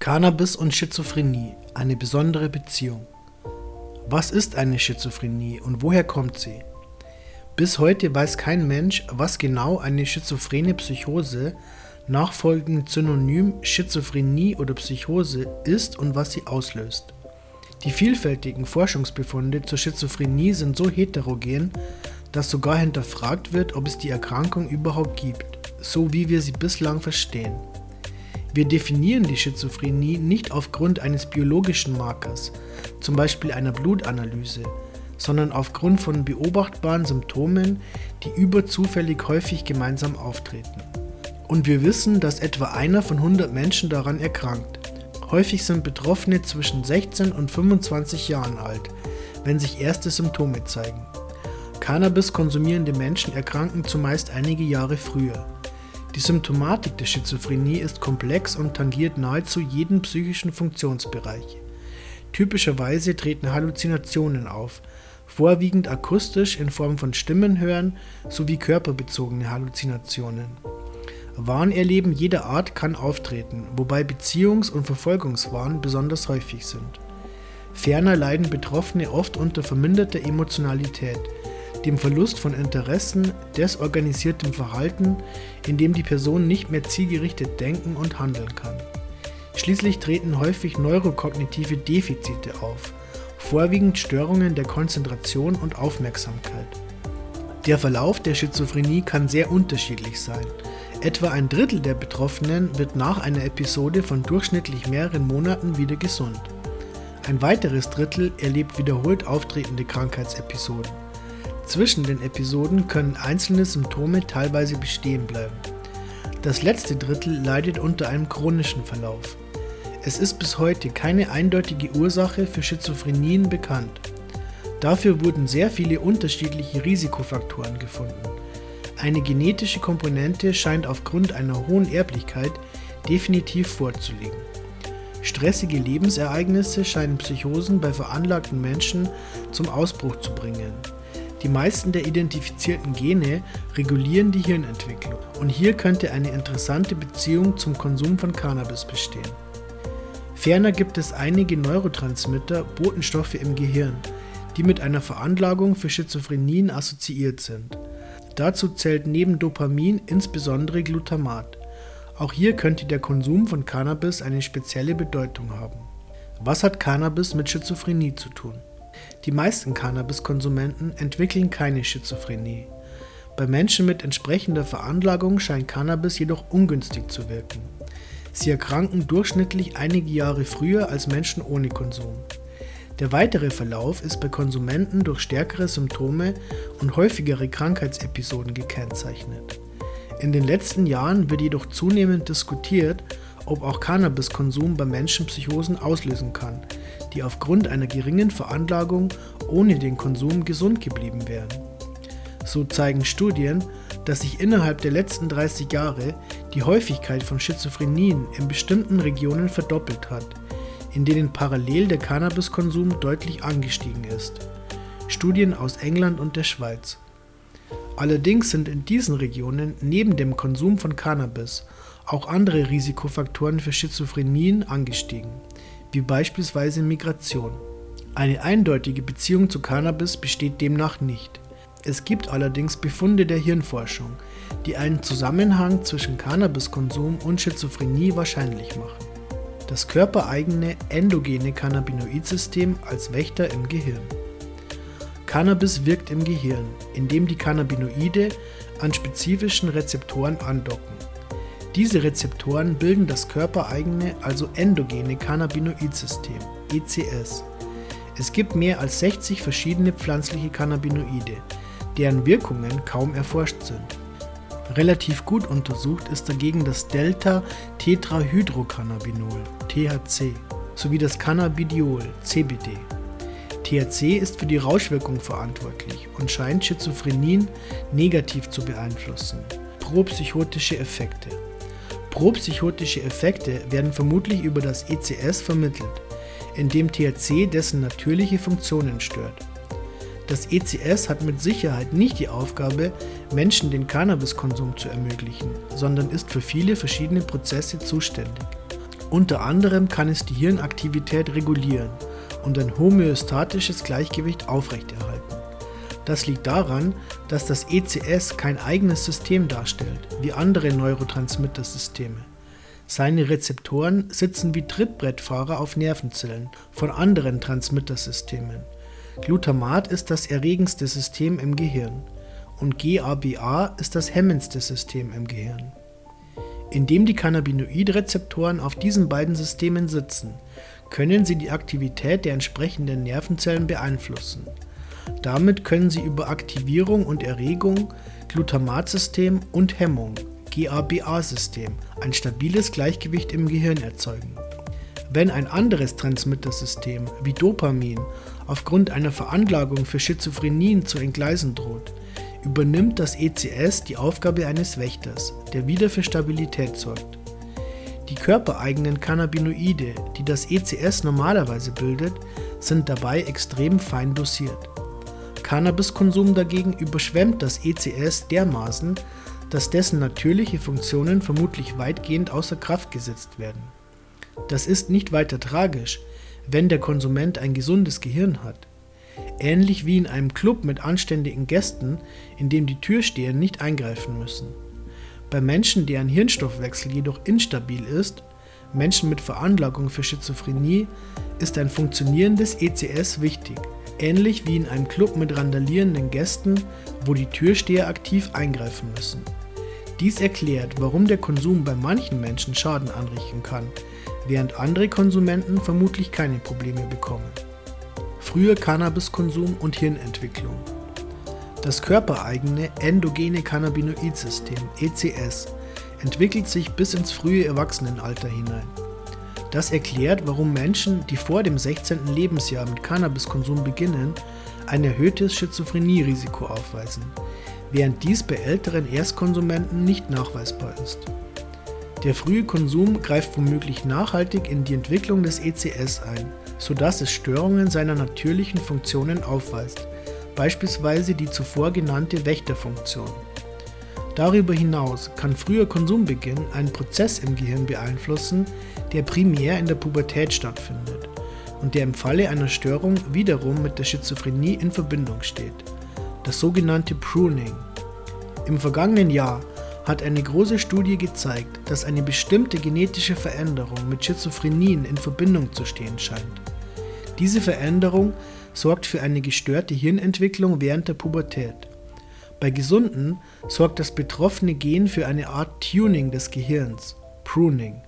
Cannabis und Schizophrenie, eine besondere Beziehung. Was ist eine Schizophrenie und woher kommt sie? Bis heute weiß kein Mensch, was genau eine schizophrene Psychose, nachfolgend Synonym Schizophrenie oder Psychose ist und was sie auslöst. Die vielfältigen Forschungsbefunde zur Schizophrenie sind so heterogen, dass sogar hinterfragt wird, ob es die Erkrankung überhaupt gibt, so wie wir sie bislang verstehen. Wir definieren die Schizophrenie nicht aufgrund eines biologischen Markers, zum Beispiel einer Blutanalyse, sondern aufgrund von beobachtbaren Symptomen, die überzufällig häufig gemeinsam auftreten. Und wir wissen, dass etwa einer von 100 Menschen daran erkrankt. Häufig sind Betroffene zwischen 16 und 25 Jahren alt, wenn sich erste Symptome zeigen. Cannabis konsumierende Menschen erkranken zumeist einige Jahre früher. Die Symptomatik der Schizophrenie ist komplex und tangiert nahezu jeden psychischen Funktionsbereich. Typischerweise treten Halluzinationen auf, vorwiegend akustisch in Form von Stimmenhören sowie körperbezogene Halluzinationen. Warnerleben jeder Art kann auftreten, wobei Beziehungs- und Verfolgungswahn besonders häufig sind. Ferner leiden Betroffene oft unter verminderter Emotionalität, dem Verlust von Interessen, desorganisiertem Verhalten, in dem die Person nicht mehr zielgerichtet denken und handeln kann. Schließlich treten häufig neurokognitive Defizite auf, vorwiegend Störungen der Konzentration und Aufmerksamkeit. Der Verlauf der Schizophrenie kann sehr unterschiedlich sein. Etwa ein Drittel der Betroffenen wird nach einer Episode von durchschnittlich mehreren Monaten wieder gesund. Ein weiteres Drittel erlebt wiederholt auftretende Krankheitsepisoden. Zwischen den Episoden können einzelne Symptome teilweise bestehen bleiben. Das letzte Drittel leidet unter einem chronischen Verlauf. Es ist bis heute keine eindeutige Ursache für Schizophrenien bekannt. Dafür wurden sehr viele unterschiedliche Risikofaktoren gefunden. Eine genetische Komponente scheint aufgrund einer hohen Erblichkeit definitiv vorzulegen. Stressige Lebensereignisse scheinen Psychosen bei veranlagten Menschen zum Ausbruch zu bringen. Die meisten der identifizierten Gene regulieren die Hirnentwicklung und hier könnte eine interessante Beziehung zum Konsum von Cannabis bestehen. Ferner gibt es einige Neurotransmitter, Botenstoffe im Gehirn, die mit einer Veranlagung für Schizophrenien assoziiert sind. Dazu zählt neben Dopamin insbesondere Glutamat. Auch hier könnte der Konsum von Cannabis eine spezielle Bedeutung haben. Was hat Cannabis mit Schizophrenie zu tun? Die meisten Cannabiskonsumenten entwickeln keine Schizophrenie. Bei Menschen mit entsprechender Veranlagung scheint Cannabis jedoch ungünstig zu wirken. Sie erkranken durchschnittlich einige Jahre früher als Menschen ohne Konsum. Der weitere Verlauf ist bei Konsumenten durch stärkere Symptome und häufigere Krankheitsepisoden gekennzeichnet. In den letzten Jahren wird jedoch zunehmend diskutiert, ob auch Cannabiskonsum bei Menschen Psychosen auslösen kann, die aufgrund einer geringen Veranlagung ohne den Konsum gesund geblieben wären. So zeigen Studien, dass sich innerhalb der letzten 30 Jahre die Häufigkeit von Schizophrenien in bestimmten Regionen verdoppelt hat, in denen parallel der Cannabiskonsum deutlich angestiegen ist. Studien aus England und der Schweiz. Allerdings sind in diesen Regionen neben dem Konsum von Cannabis auch andere Risikofaktoren für Schizophrenien angestiegen wie beispielsweise Migration. Eine eindeutige Beziehung zu Cannabis besteht demnach nicht. Es gibt allerdings Befunde der Hirnforschung, die einen Zusammenhang zwischen Cannabiskonsum und Schizophrenie wahrscheinlich machen. Das körpereigene endogene Cannabinoidsystem als Wächter im Gehirn. Cannabis wirkt im Gehirn, indem die Cannabinoide an spezifischen Rezeptoren andocken. Diese Rezeptoren bilden das körpereigene, also endogene Cannabinoidsystem, ECS. Es gibt mehr als 60 verschiedene pflanzliche Cannabinoide, deren Wirkungen kaum erforscht sind. Relativ gut untersucht ist dagegen das Delta-Tetrahydrocannabinol, THC, sowie das Cannabidiol, CBD. THC ist für die Rauschwirkung verantwortlich und scheint Schizophrenien negativ zu beeinflussen. Propsychotische Effekte. Propsychotische Effekte werden vermutlich über das ECS vermittelt, indem THC dessen natürliche Funktionen stört. Das ECS hat mit Sicherheit nicht die Aufgabe, Menschen den Cannabiskonsum zu ermöglichen, sondern ist für viele verschiedene Prozesse zuständig. Unter anderem kann es die Hirnaktivität regulieren und ein homöostatisches Gleichgewicht aufrechterhalten. Das liegt daran, dass das ECS kein eigenes System darstellt, wie andere Neurotransmittersysteme. Seine Rezeptoren sitzen wie Trittbrettfahrer auf Nervenzellen von anderen Transmittersystemen. Glutamat ist das erregendste System im Gehirn und GABA ist das hemmendste System im Gehirn. Indem die Cannabinoidrezeptoren auf diesen beiden Systemen sitzen, können sie die Aktivität der entsprechenden Nervenzellen beeinflussen. Damit können sie über Aktivierung und Erregung, Glutamatsystem und Hemmung, GABA-System, ein stabiles Gleichgewicht im Gehirn erzeugen. Wenn ein anderes Transmittersystem wie Dopamin aufgrund einer Veranlagung für Schizophrenien zu entgleisen droht, übernimmt das ECS die Aufgabe eines Wächters, der wieder für Stabilität sorgt. Die körpereigenen Cannabinoide, die das ECS normalerweise bildet, sind dabei extrem fein dosiert. Cannabiskonsum dagegen überschwemmt das ECS dermaßen, dass dessen natürliche Funktionen vermutlich weitgehend außer Kraft gesetzt werden. Das ist nicht weiter tragisch, wenn der Konsument ein gesundes Gehirn hat. Ähnlich wie in einem Club mit anständigen Gästen, in dem die Türsteher nicht eingreifen müssen. Bei Menschen, deren Hirnstoffwechsel jedoch instabil ist, Menschen mit Veranlagung für Schizophrenie, ist ein funktionierendes ECS wichtig, ähnlich wie in einem Club mit randalierenden Gästen, wo die Türsteher aktiv eingreifen müssen. Dies erklärt, warum der Konsum bei manchen Menschen Schaden anrichten kann, während andere Konsumenten vermutlich keine Probleme bekommen. Früher Cannabiskonsum und Hirnentwicklung. Das körpereigene endogene Cannabinoidsystem ECS entwickelt sich bis ins frühe Erwachsenenalter hinein. Das erklärt, warum Menschen, die vor dem 16. Lebensjahr mit Cannabiskonsum beginnen, ein erhöhtes Schizophrenie-Risiko aufweisen, während dies bei älteren Erstkonsumenten nicht nachweisbar ist. Der frühe Konsum greift womöglich nachhaltig in die Entwicklung des ECS ein, sodass es Störungen seiner natürlichen Funktionen aufweist, beispielsweise die zuvor genannte Wächterfunktion. Darüber hinaus kann früher Konsumbeginn einen Prozess im Gehirn beeinflussen, der primär in der Pubertät stattfindet und der im Falle einer Störung wiederum mit der Schizophrenie in Verbindung steht, das sogenannte Pruning. Im vergangenen Jahr hat eine große Studie gezeigt, dass eine bestimmte genetische Veränderung mit Schizophrenien in Verbindung zu stehen scheint. Diese Veränderung sorgt für eine gestörte Hirnentwicklung während der Pubertät. Bei Gesunden sorgt das betroffene Gen für eine Art Tuning des Gehirns, Pruning.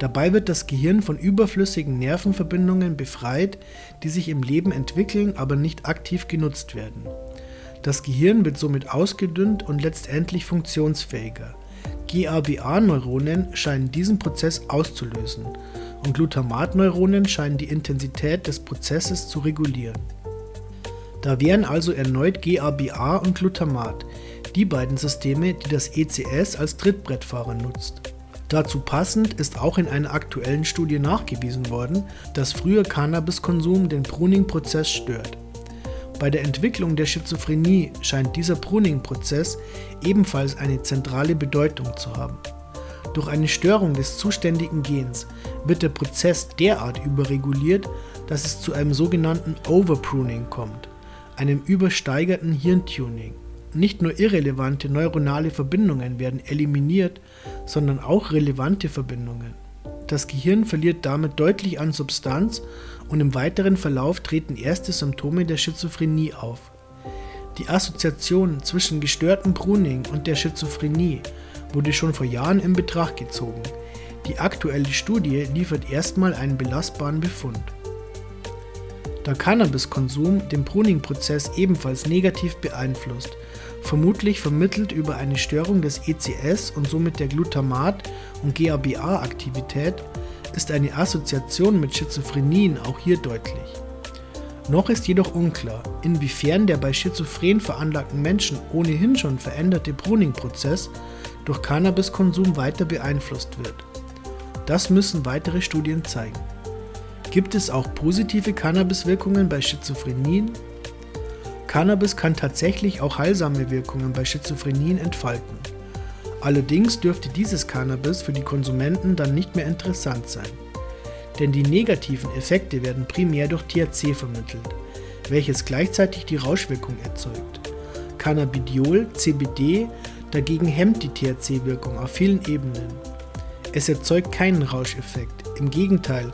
Dabei wird das Gehirn von überflüssigen Nervenverbindungen befreit, die sich im Leben entwickeln, aber nicht aktiv genutzt werden. Das Gehirn wird somit ausgedünnt und letztendlich funktionsfähiger. GABA-Neuronen scheinen diesen Prozess auszulösen und Glutamatneuronen scheinen die Intensität des Prozesses zu regulieren. Da wären also erneut GABA und Glutamat die beiden Systeme, die das ECS als Trittbrettfahrer nutzt. Dazu passend ist auch in einer aktuellen Studie nachgewiesen worden, dass früher Cannabiskonsum den Pruning-Prozess stört. Bei der Entwicklung der Schizophrenie scheint dieser Pruning-Prozess ebenfalls eine zentrale Bedeutung zu haben. Durch eine Störung des zuständigen Gens wird der Prozess derart überreguliert, dass es zu einem sogenannten Overpruning kommt, einem übersteigerten Hirntuning. Nicht nur irrelevante neuronale Verbindungen werden eliminiert, sondern auch relevante Verbindungen. Das Gehirn verliert damit deutlich an Substanz und im weiteren Verlauf treten erste Symptome der Schizophrenie auf. Die Assoziation zwischen gestörtem Pruning und der Schizophrenie wurde schon vor Jahren in Betracht gezogen. Die aktuelle Studie liefert erstmal einen belastbaren Befund. Da Cannabiskonsum den Pruning-Prozess ebenfalls negativ beeinflusst, vermutlich vermittelt über eine Störung des ECS und somit der Glutamat- und GABA-Aktivität, ist eine Assoziation mit Schizophrenien auch hier deutlich. Noch ist jedoch unklar, inwiefern der bei schizophren veranlagten Menschen ohnehin schon veränderte Pruning-Prozess durch Cannabiskonsum weiter beeinflusst wird. Das müssen weitere Studien zeigen. Gibt es auch positive Cannabiswirkungen bei Schizophrenien? Cannabis kann tatsächlich auch heilsame Wirkungen bei Schizophrenien entfalten. Allerdings dürfte dieses Cannabis für die Konsumenten dann nicht mehr interessant sein. denn die negativen Effekte werden primär durch THC vermittelt, welches gleichzeitig die Rauschwirkung erzeugt. Cannabidiol, CBD, dagegen hemmt die THC-Wirkung auf vielen Ebenen. Es erzeugt keinen Rauscheffekt, im Gegenteil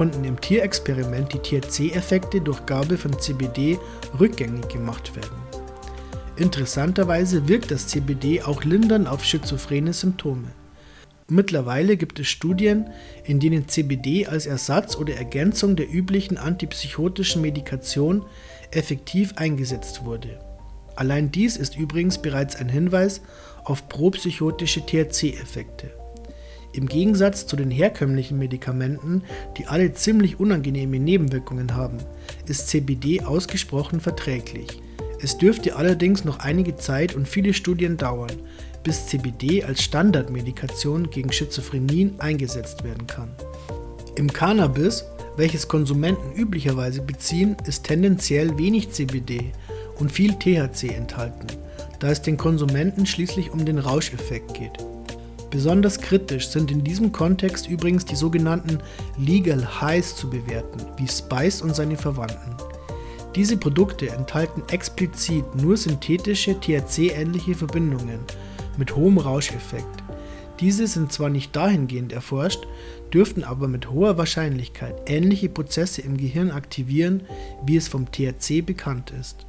konnten im Tierexperiment die THC-Effekte durch Gabe von CBD rückgängig gemacht werden. Interessanterweise wirkt das CBD auch lindernd auf schizophrene Symptome. Mittlerweile gibt es Studien, in denen CBD als Ersatz oder Ergänzung der üblichen antipsychotischen Medikation effektiv eingesetzt wurde. Allein dies ist übrigens bereits ein Hinweis auf propsychotische THC-Effekte. Im Gegensatz zu den herkömmlichen Medikamenten, die alle ziemlich unangenehme Nebenwirkungen haben, ist CBD ausgesprochen verträglich. Es dürfte allerdings noch einige Zeit und viele Studien dauern, bis CBD als Standardmedikation gegen Schizophrenien eingesetzt werden kann. Im Cannabis, welches Konsumenten üblicherweise beziehen, ist tendenziell wenig CBD und viel THC enthalten, da es den Konsumenten schließlich um den Rauscheffekt geht. Besonders kritisch sind in diesem Kontext übrigens die sogenannten Legal Highs zu bewerten, wie Spice und seine Verwandten. Diese Produkte enthalten explizit nur synthetische THC-ähnliche Verbindungen mit hohem Rauscheffekt. Diese sind zwar nicht dahingehend erforscht, dürften aber mit hoher Wahrscheinlichkeit ähnliche Prozesse im Gehirn aktivieren, wie es vom THC bekannt ist.